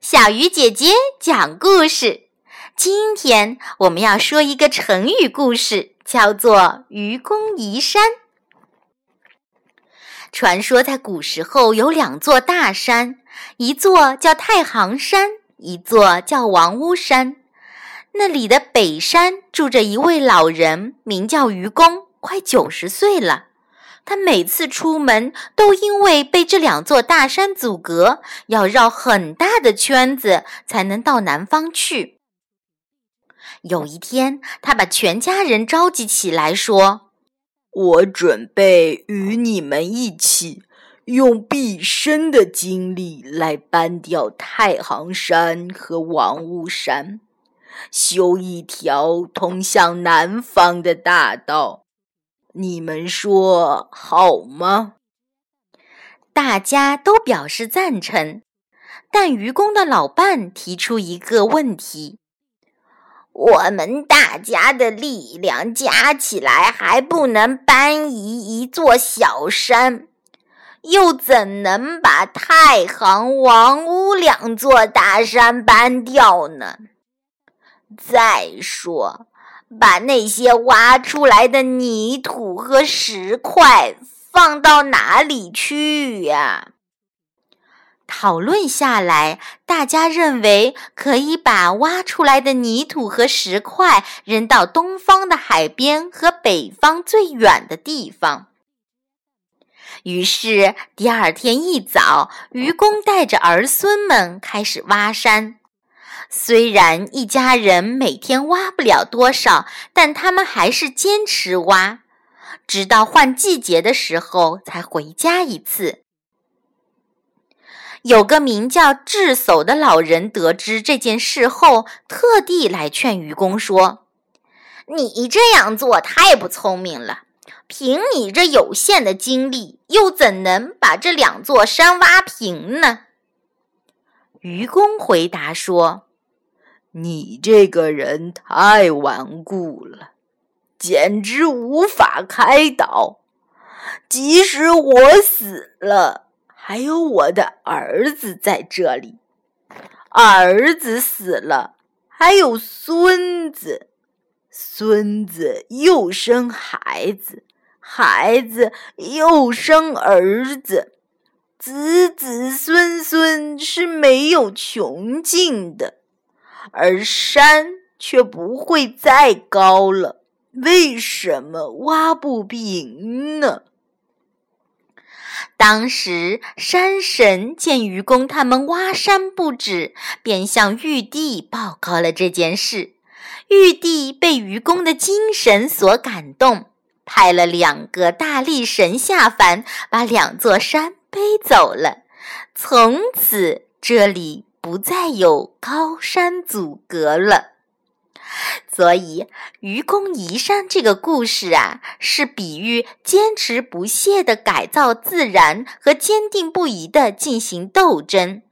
小鱼姐姐讲故事。今天我们要说一个成语故事，叫做“愚公移山”。传说在古时候有两座大山，一座叫太行山，一座叫王屋山。那里的北山住着一位老人，名叫愚公，快九十岁了。他每次出门都因为被这两座大山阻隔，要绕很大的圈子才能到南方去。有一天，他把全家人召集起来，说：“我准备与你们一起，用毕生的精力来搬掉太行山和王屋山，修一条通向南方的大道。”你们说好吗？大家都表示赞成，但愚公的老伴提出一个问题：我们大家的力量加起来还不能搬移一座小山，又怎能把太行、王屋两座大山搬掉呢？再说。把那些挖出来的泥土和石块放到哪里去呀？讨论下来，大家认为可以把挖出来的泥土和石块扔到东方的海边和北方最远的地方。于是第二天一早，愚公带着儿孙们开始挖山。虽然一家人每天挖不了多少，但他们还是坚持挖，直到换季节的时候才回家一次。有个名叫智叟的老人得知这件事后，特地来劝愚公说：“你这样做太不聪明了，凭你这有限的精力，又怎能把这两座山挖平呢？”愚公回答说。你这个人太顽固了，简直无法开导。即使我死了，还有我的儿子在这里；儿子死了，还有孙子；孙子又生孩子，孩子又生儿子，子子孙孙是没有穷尽的。而山却不会再高了，为什么挖不平呢？当时山神见愚公他们挖山不止，便向玉帝报告了这件事。玉帝被愚公的精神所感动，派了两个大力神下凡，把两座山背走了。从此这里。不再有高山阻隔了，所以愚公移山这个故事啊，是比喻坚持不懈的改造自然和坚定不移的进行斗争。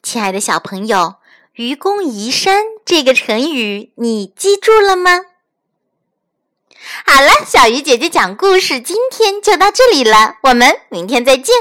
亲爱的小朋友，愚公移山这个成语你记住了吗？好了，小鱼姐姐讲故事今天就到这里了，我们明天再见。